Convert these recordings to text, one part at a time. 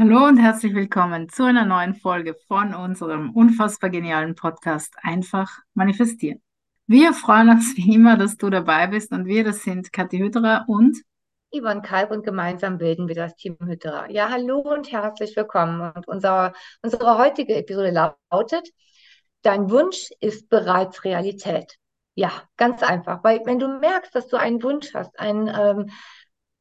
Hallo und herzlich willkommen zu einer neuen Folge von unserem unfassbar genialen Podcast Einfach manifestieren. Wir freuen uns wie immer, dass du dabei bist und wir, das sind Kathi Hütterer und Yvonne Kalb und gemeinsam bilden wir das Team Hütterer. Ja, hallo und herzlich willkommen. Und unser, unsere heutige Episode lautet, dein Wunsch ist bereits Realität. Ja, ganz einfach. Weil wenn du merkst, dass du einen Wunsch hast, ein, ähm,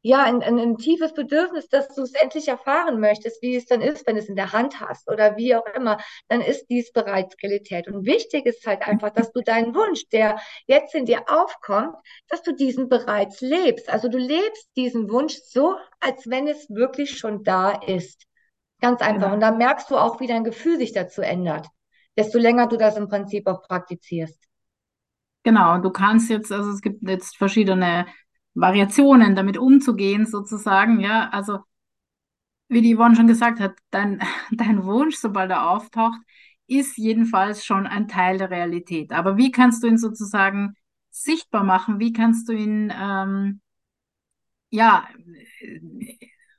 ja, ein, ein, ein tiefes Bedürfnis, dass du es endlich erfahren möchtest, wie es dann ist, wenn du es in der Hand hast oder wie auch immer, dann ist dies bereits Realität. Und wichtig ist halt einfach, dass du deinen Wunsch, der jetzt in dir aufkommt, dass du diesen bereits lebst. Also du lebst diesen Wunsch so, als wenn es wirklich schon da ist. Ganz einfach. Genau. Und dann merkst du auch, wie dein Gefühl sich dazu ändert, desto länger du das im Prinzip auch praktizierst. genau, du kannst jetzt, also es gibt jetzt verschiedene Variationen, damit umzugehen sozusagen, ja, also wie die Yvonne schon gesagt hat, dein, dein Wunsch, sobald er auftaucht, ist jedenfalls schon ein Teil der Realität. Aber wie kannst du ihn sozusagen sichtbar machen? Wie kannst du ihn ähm, ja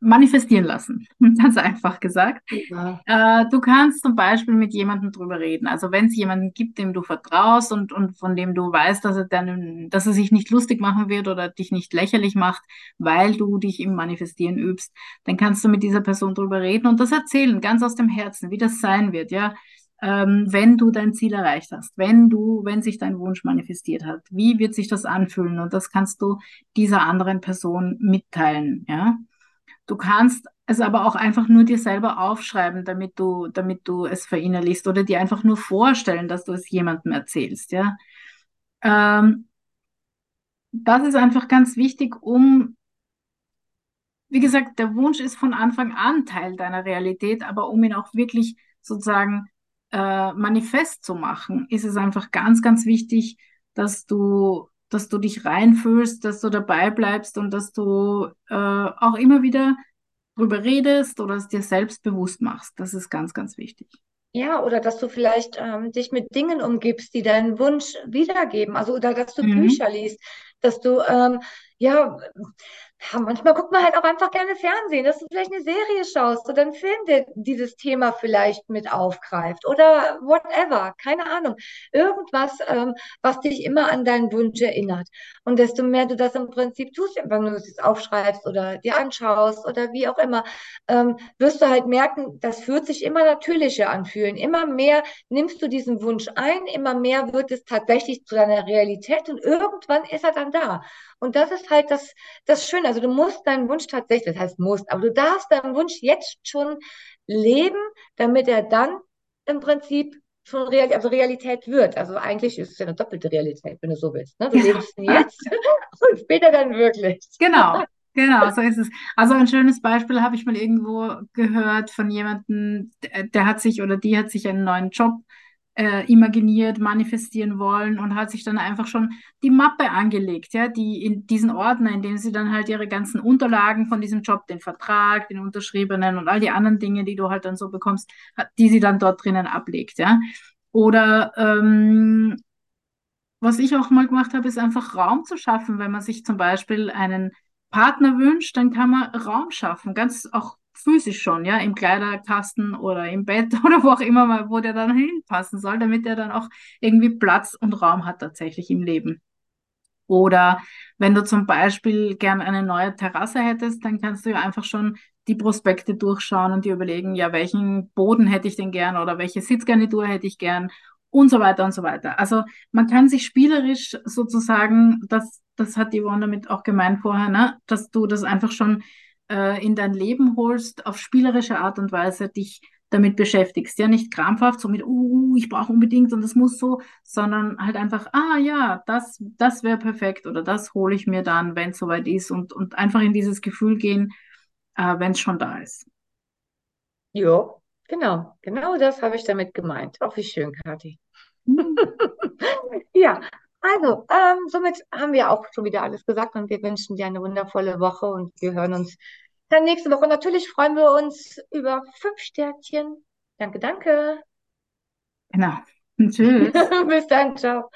manifestieren lassen? Ganz einfach gesagt. Ja. Äh, du kannst zum Beispiel mit jemandem drüber reden. Also wenn es jemanden gibt, dem du vertraust und, und von dem du weißt, dass er, dann, dass er sich nicht lustig machen wird oder dich nicht lächerlich macht, weil du dich im Manifestieren übst, dann kannst du mit dieser Person drüber reden und das erzählen, ganz aus dem Herzen, wie das sein wird, ja. Ähm, wenn du dein Ziel erreicht hast, wenn du, wenn sich dein Wunsch manifestiert hat, wie wird sich das anfühlen? Und das kannst du dieser anderen Person mitteilen, ja. Du kannst es aber auch einfach nur dir selber aufschreiben, damit du, damit du es verinnerlichst oder dir einfach nur vorstellen, dass du es jemandem erzählst, ja. Ähm, das ist einfach ganz wichtig, um, wie gesagt, der Wunsch ist von Anfang an Teil deiner Realität, aber um ihn auch wirklich sozusagen äh, manifest zu machen, ist es einfach ganz, ganz wichtig, dass du, dass du dich reinfühlst, dass du dabei bleibst und dass du äh, auch immer wieder drüber redest oder es dir selbst bewusst machst. Das ist ganz, ganz wichtig. Ja, oder dass du vielleicht ähm, dich mit Dingen umgibst, die deinen Wunsch wiedergeben. Also, oder dass du Mhm. Bücher liest, dass du, ähm, ja, ja, manchmal guckt man halt auch einfach gerne Fernsehen, dass du vielleicht eine Serie schaust oder einen Film, der dieses Thema vielleicht mit aufgreift oder whatever, keine Ahnung. Irgendwas, ähm, was dich immer an deinen Wunsch erinnert. Und desto mehr du das im Prinzip tust, wenn du es aufschreibst oder dir anschaust oder wie auch immer, ähm, wirst du halt merken, das fühlt sich immer natürlicher anfühlen. Immer mehr nimmst du diesen Wunsch ein, immer mehr wird es tatsächlich zu deiner Realität und irgendwann ist er dann da. Und das ist halt das, das Schöne. Also du musst deinen Wunsch tatsächlich, das heißt musst, aber du darfst deinen Wunsch jetzt schon leben, damit er dann im Prinzip schon Real, also Realität wird. Also eigentlich ist es ja eine doppelte Realität, wenn du so willst. Ne? Du lebst ihn jetzt und später dann wirklich. Genau, genau, so ist es. Also ein schönes Beispiel habe ich mal irgendwo gehört von jemandem, der, der hat sich oder die hat sich einen neuen Job äh, imaginiert, manifestieren wollen und hat sich dann einfach schon die Mappe angelegt, ja, die in diesen Ordner, in dem sie dann halt ihre ganzen Unterlagen von diesem Job, den Vertrag, den unterschriebenen und all die anderen Dinge, die du halt dann so bekommst, die sie dann dort drinnen ablegt, ja. Oder ähm, was ich auch mal gemacht habe, ist einfach Raum zu schaffen. Wenn man sich zum Beispiel einen Partner wünscht, dann kann man Raum schaffen, ganz auch physisch schon, ja, im Kleiderkasten oder im Bett oder wo auch immer mal, wo der dann hinpassen soll, damit er dann auch irgendwie Platz und Raum hat tatsächlich im Leben. Oder wenn du zum Beispiel gern eine neue Terrasse hättest, dann kannst du ja einfach schon die Prospekte durchschauen und dir überlegen, ja, welchen Boden hätte ich denn gern oder welche Sitzgarnitur hätte ich gern und so weiter und so weiter. Also man kann sich spielerisch sozusagen, das, das hat Yvonne damit auch gemeint vorher, ne, dass du das einfach schon äh, in dein Leben holst, auf spielerische Art und Weise dich damit beschäftigst. Ja, nicht krampfhaft, so mit, uh, ich brauche unbedingt und das muss so, sondern halt einfach, ah ja, das, das wäre perfekt oder das hole ich mir dann, wenn es soweit ist und, und einfach in dieses Gefühl gehen, äh, wenn es schon da ist. Jo, genau. Genau das habe ich damit gemeint. Auch wie schön, Kathi. Hm, Ja, also, ähm, somit haben wir auch schon wieder alles gesagt und wir wünschen dir eine wundervolle Woche und wir hören uns dann nächste Woche. Natürlich freuen wir uns über fünf Sternchen. Danke, danke. Genau. Tschüss. Bis dann, ciao.